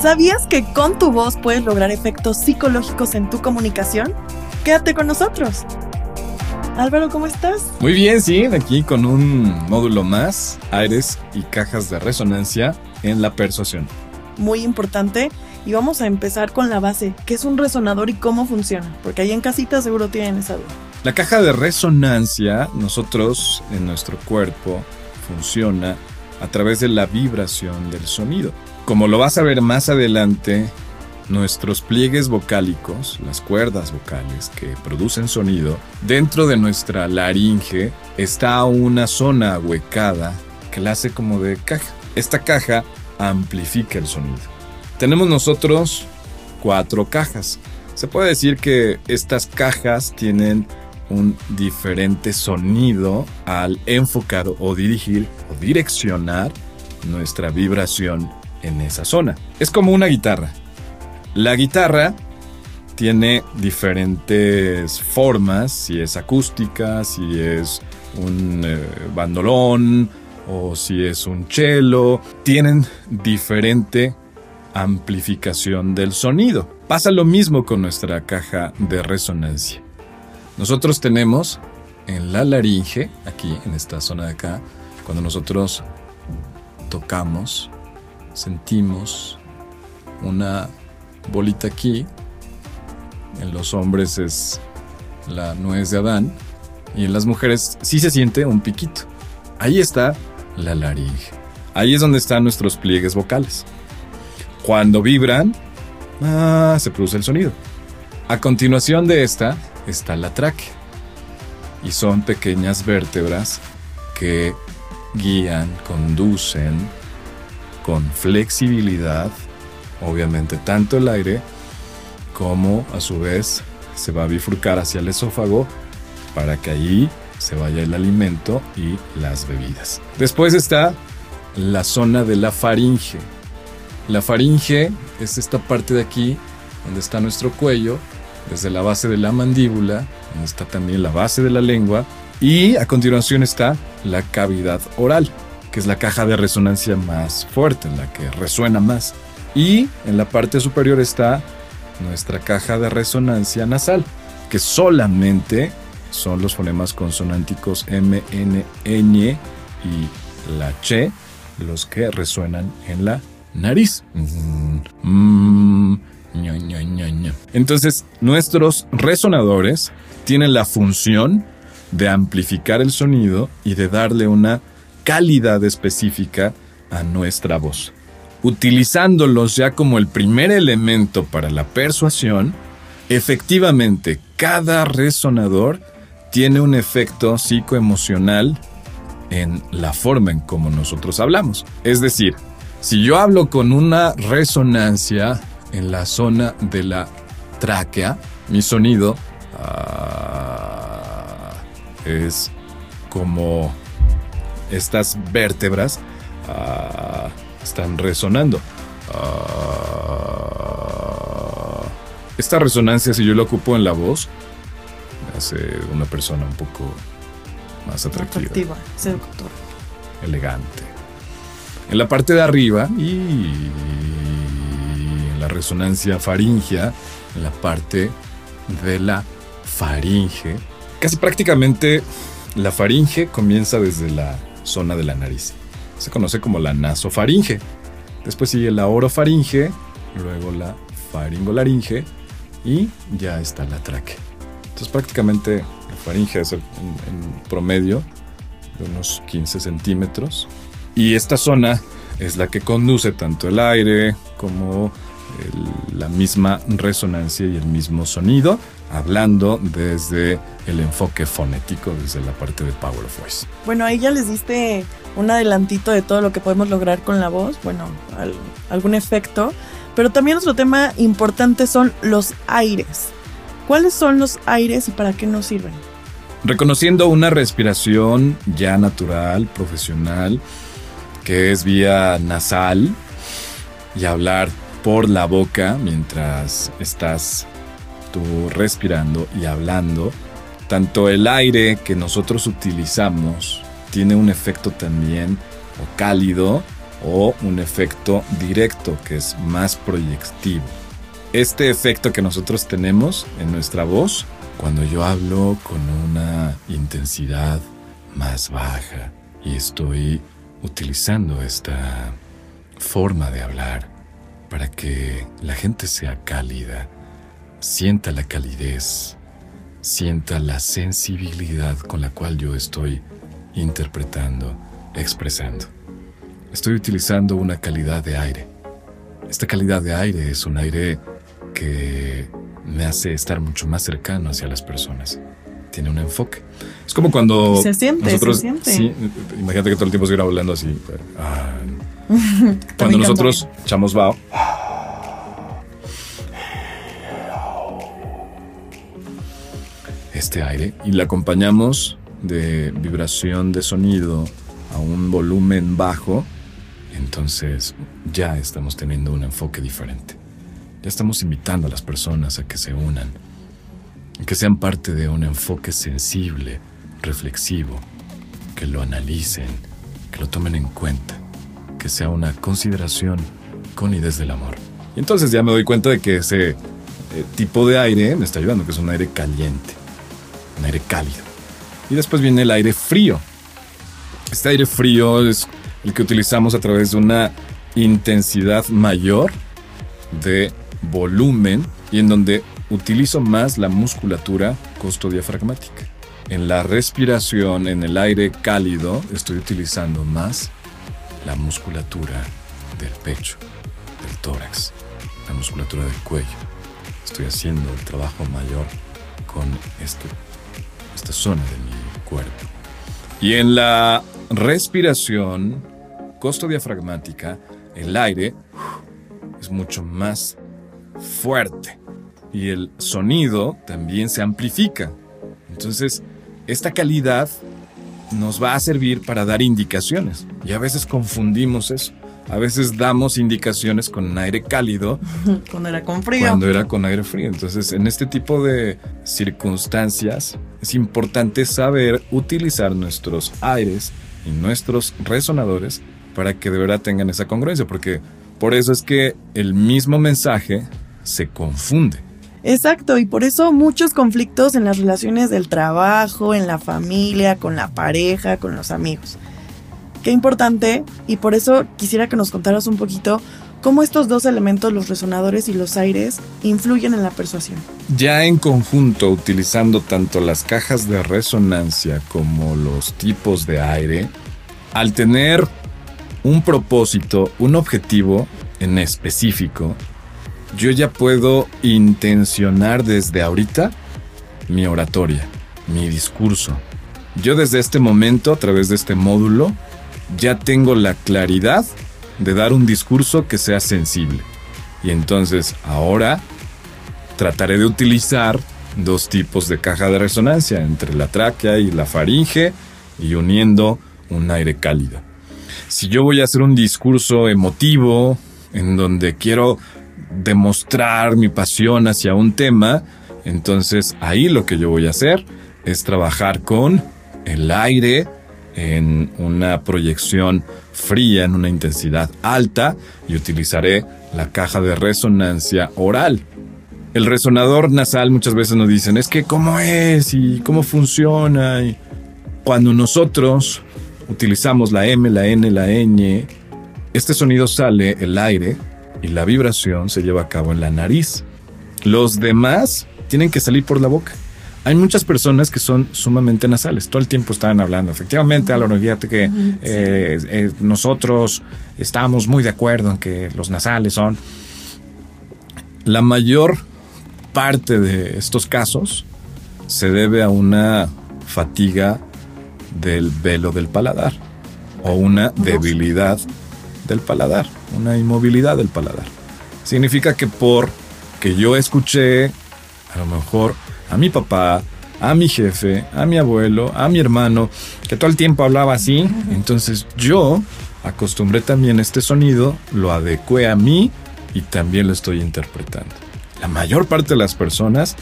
¿Sabías que con tu voz puedes lograr efectos psicológicos en tu comunicación? Quédate con nosotros. Álvaro, ¿cómo estás? Muy bien, sí, aquí con un módulo más, aires y cajas de resonancia en la persuasión. Muy importante. Y vamos a empezar con la base, ¿qué es un resonador y cómo funciona? Porque ahí en casita seguro tienen esa duda. La caja de resonancia, nosotros en nuestro cuerpo, funciona a través de la vibración del sonido. Como lo vas a ver más adelante, nuestros pliegues vocálicos, las cuerdas vocales que producen sonido, dentro de nuestra laringe está una zona huecada que la hace como de caja. Esta caja amplifica el sonido. Tenemos nosotros cuatro cajas. Se puede decir que estas cajas tienen un diferente sonido al enfocar o dirigir o direccionar nuestra vibración en esa zona. Es como una guitarra. La guitarra tiene diferentes formas, si es acústica, si es un eh, bandolón o si es un cello, tienen diferente amplificación del sonido. Pasa lo mismo con nuestra caja de resonancia. Nosotros tenemos en la laringe, aquí en esta zona de acá, cuando nosotros tocamos, sentimos una bolita aquí. En los hombres es la nuez de Adán y en las mujeres sí se siente un piquito. Ahí está la laringe. Ahí es donde están nuestros pliegues vocales. Cuando vibran, ah, se produce el sonido. A continuación de esta está la tráquea. Y son pequeñas vértebras que guían, conducen con flexibilidad, obviamente tanto el aire como a su vez se va a bifurcar hacia el esófago para que allí se vaya el alimento y las bebidas. Después está la zona de la faringe. La faringe es esta parte de aquí donde está nuestro cuello desde la base de la mandíbula, está también la base de la lengua, y a continuación está la cavidad oral, que es la caja de resonancia más fuerte, la que resuena más. Y en la parte superior está nuestra caja de resonancia nasal, que solamente son los fonemas consonánticos M, N, ñ y la ch los que resuenan en la nariz. Mm, entonces, nuestros resonadores tienen la función de amplificar el sonido y de darle una calidad específica a nuestra voz. Utilizándolos ya como el primer elemento para la persuasión, efectivamente cada resonador tiene un efecto psicoemocional en la forma en cómo nosotros hablamos. Es decir, si yo hablo con una resonancia en la zona de la tráquea, mi sonido ah, es como estas vértebras ah, están resonando. Ah, esta resonancia, si yo la ocupo en la voz, me hace una persona un poco más atractiva. Atractiva, seductora. Elegante. En la parte de arriba y la resonancia faringea, en la parte de la faringe. Casi prácticamente la faringe comienza desde la zona de la nariz. Se conoce como la nasofaringe. Después sigue la orofaringe, luego la faringolaringe y ya está la tráquea. Entonces prácticamente la faringe es en, promedio de unos 15 centímetros. Y esta zona es la que conduce tanto el aire como la misma resonancia y el mismo sonido, hablando desde el enfoque fonético, desde la parte de Power of Voice. Bueno, ahí ya les diste un adelantito de todo lo que podemos lograr con la voz, bueno, algún efecto, pero también otro tema importante son los aires. ¿Cuáles son los aires y para qué nos sirven? Reconociendo una respiración ya natural, profesional, que es vía nasal, y hablar por la boca mientras estás tú respirando y hablando. Tanto el aire que nosotros utilizamos tiene un efecto también o cálido o un efecto directo que es más proyectivo. Este efecto que nosotros tenemos en nuestra voz, cuando yo hablo con una intensidad más baja y estoy utilizando esta forma de hablar para que la gente sea cálida, sienta la calidez, sienta la sensibilidad con la cual yo estoy interpretando, expresando. Estoy utilizando una calidad de aire. Esta calidad de aire es un aire que me hace estar mucho más cercano hacia las personas. Tiene un enfoque. Es como cuando se siente, nosotros, se siente. Sí, imagínate que todo el tiempo estuviera hablando así. Ah, cuando nosotros echamos vaho, este aire y le acompañamos de vibración de sonido a un volumen bajo, entonces ya estamos teniendo un enfoque diferente. Ya estamos invitando a las personas a que se unan, que sean parte de un enfoque sensible, reflexivo, que lo analicen, que lo tomen en cuenta, que sea una consideración con y desde el amor. Y entonces ya me doy cuenta de que ese eh, tipo de aire me está ayudando, que es un aire caliente, un aire cálido. Y después viene el aire frío. Este aire frío es el que utilizamos a través de una intensidad mayor de volumen y en donde utilizo más la musculatura costodiafragmática. En la respiración, en el aire cálido, estoy utilizando más la musculatura del pecho, del tórax, la musculatura del cuello. Estoy haciendo el trabajo mayor con esta zona de mi cuerpo. Y en la respiración costodiafragmática, el aire es mucho más fuerte y el sonido también se amplifica. Entonces, esta calidad nos va a servir para dar indicaciones y a veces confundimos eso. A veces damos indicaciones con aire cálido. Cuando era con frío. Cuando era con aire frío. Entonces, en este tipo de circunstancias, es importante saber utilizar nuestros aires y nuestros resonadores para que de verdad tengan esa congruencia, porque por eso es que el mismo mensaje se confunde. Exacto, y por eso muchos conflictos en las relaciones del trabajo, en la familia, con la pareja, con los amigos. Qué importante, y por eso quisiera que nos contaras un poquito cómo estos dos elementos, los resonadores y los aires, influyen en la persuasión. Ya en conjunto, utilizando tanto las cajas de resonancia como los tipos de aire, al tener un propósito, un objetivo en específico, yo ya puedo intencionar desde ahorita mi oratoria, mi discurso. Yo desde este momento, a través de este módulo, ya tengo la claridad de dar un discurso que sea sensible. Y entonces ahora trataré de utilizar dos tipos de caja de resonancia, entre la tráquea y la faringe, y uniendo un aire cálido. Si yo voy a hacer un discurso emotivo, en donde quiero demostrar mi pasión hacia un tema, entonces ahí lo que yo voy a hacer es trabajar con el aire en una proyección fría, en una intensidad alta, y utilizaré la caja de resonancia oral. El resonador nasal muchas veces nos dicen, es que cómo es y cómo funciona. Y cuando nosotros utilizamos la M, la N, la ñ, este sonido sale el aire y la vibración se lleva a cabo en la nariz. Los demás tienen que salir por la boca. Hay muchas personas que son sumamente nasales, todo el tiempo están hablando. Efectivamente, Álvaro, fíjate que eh, eh, nosotros estamos muy de acuerdo en que los nasales son. La mayor parte de estos casos se debe a una fatiga del velo del paladar o una debilidad del paladar, una inmovilidad del paladar. Significa que por que yo escuché a lo mejor a mi papá, a mi jefe, a mi abuelo, a mi hermano, que todo el tiempo hablaba así, entonces yo acostumbré también este sonido, lo adecué a mí y también lo estoy interpretando. La mayor parte de las personas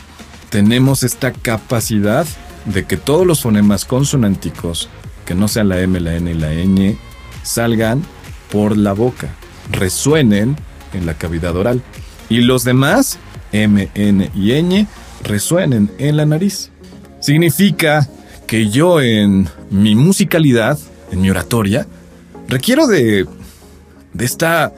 tenemos esta capacidad de que todos los fonemas consonánticos, que no sean la M, la N y la ñ, salgan por la boca, resuenen en la cavidad oral. Y los demás, M, N y Ñ, resuenen en la nariz. Significa que yo en mi musicalidad, en mi oratoria, requiero de, de esta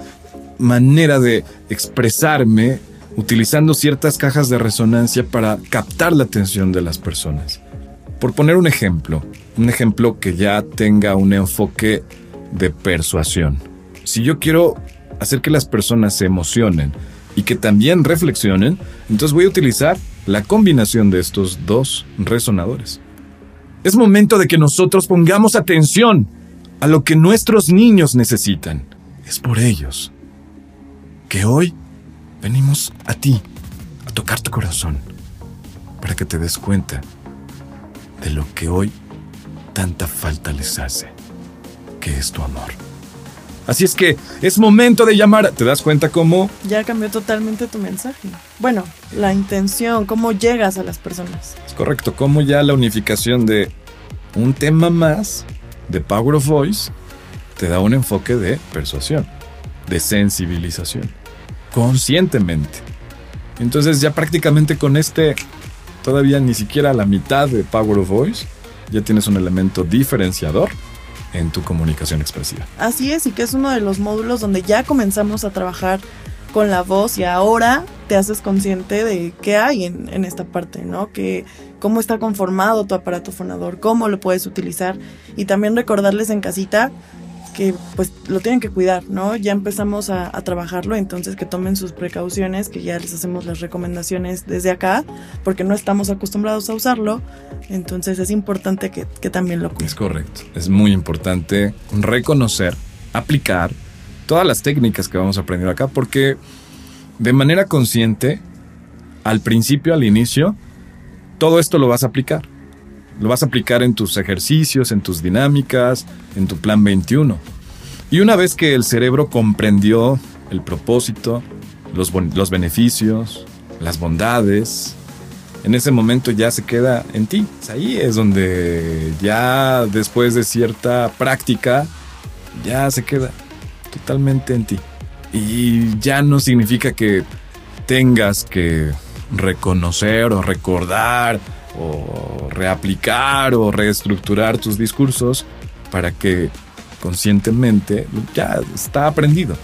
manera de expresarme utilizando ciertas cajas de resonancia para captar la atención de las personas. Por poner un ejemplo, un ejemplo que ya tenga un enfoque de persuasión. Si yo quiero hacer que las personas se emocionen y que también reflexionen, entonces voy a utilizar la combinación de estos dos resonadores. Es momento de que nosotros pongamos atención a lo que nuestros niños necesitan. Es por ellos que hoy venimos a ti, a tocar tu corazón, para que te des cuenta de lo que hoy tanta falta les hace, que es tu amor. Así es que es momento de llamar. ¿Te das cuenta cómo? Ya cambió totalmente tu mensaje. Bueno, la intención, cómo llegas a las personas. Es correcto, cómo ya la unificación de un tema más de Power of Voice te da un enfoque de persuasión, de sensibilización conscientemente. Entonces ya prácticamente con este, todavía ni siquiera la mitad de Power of Voice, ya tienes un elemento diferenciador en tu comunicación expresiva. Así es, y que es uno de los módulos donde ya comenzamos a trabajar con la voz y ahora te haces consciente de qué hay en, en, esta parte, ¿no? Que cómo está conformado tu aparato fonador, cómo lo puedes utilizar y también recordarles en casita que pues lo tienen que cuidar, ¿no? Ya empezamos a, trabajarlo, entonces que tomen sus precauciones, que ya les hacemos las recomendaciones desde acá, porque no estamos acostumbrados a usarlo, entonces es importante que, también lo cuiden. Es correcto, es muy importante reconocer, aplicar todas las técnicas que vamos a aprender acá, porque de manera consciente, al principio, al inicio, todo esto lo vas a aplicar lo vas a aplicar en tus ejercicios, en tus dinámicas, en tu plan 21. Y una vez que el cerebro comprendió el propósito, los, los beneficios, las bondades, en ese momento ya se queda en ti. Ahí es donde ya después de cierta práctica, ya se queda totalmente en ti. Y ya no significa que tengas que reconocer o recordar o reaplicar o reestructurar tus discursos para que conscientemente ya está aprendido,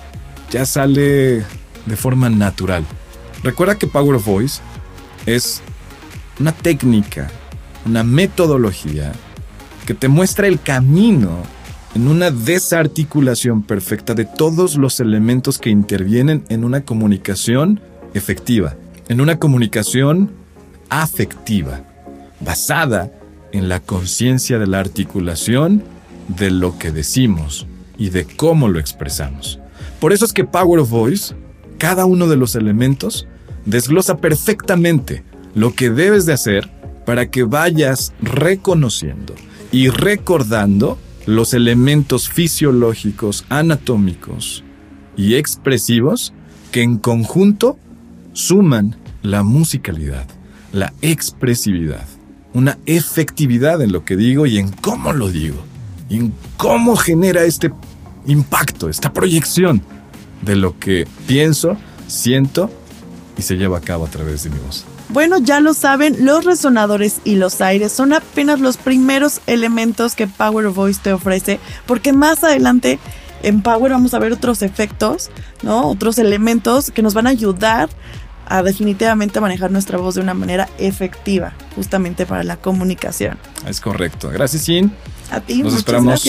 ya sale de forma natural. Recuerda que Power of Voice es una técnica, una metodología que te muestra el camino en una desarticulación perfecta de todos los elementos que intervienen en una comunicación efectiva, en una comunicación afectiva basada en la conciencia de la articulación de lo que decimos y de cómo lo expresamos. Por eso es que Power of Voice, cada uno de los elementos, desglosa perfectamente lo que debes de hacer para que vayas reconociendo y recordando los elementos fisiológicos, anatómicos y expresivos que en conjunto suman la musicalidad, la expresividad una efectividad en lo que digo y en cómo lo digo. Y en cómo genera este impacto, esta proyección de lo que pienso, siento y se lleva a cabo a través de mi voz. Bueno, ya lo saben, los resonadores y los aires son apenas los primeros elementos que Power Voice te ofrece, porque más adelante en Power vamos a ver otros efectos, ¿no? Otros elementos que nos van a ayudar a definitivamente manejar nuestra voz de una manera efectiva, justamente para la comunicación. Es correcto. Gracias, Sin. A ti, Nos esperamos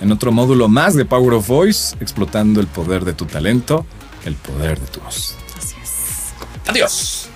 en otro módulo más de Power of Voice, explotando el poder de tu talento, el poder de tu voz. Así es. Adiós.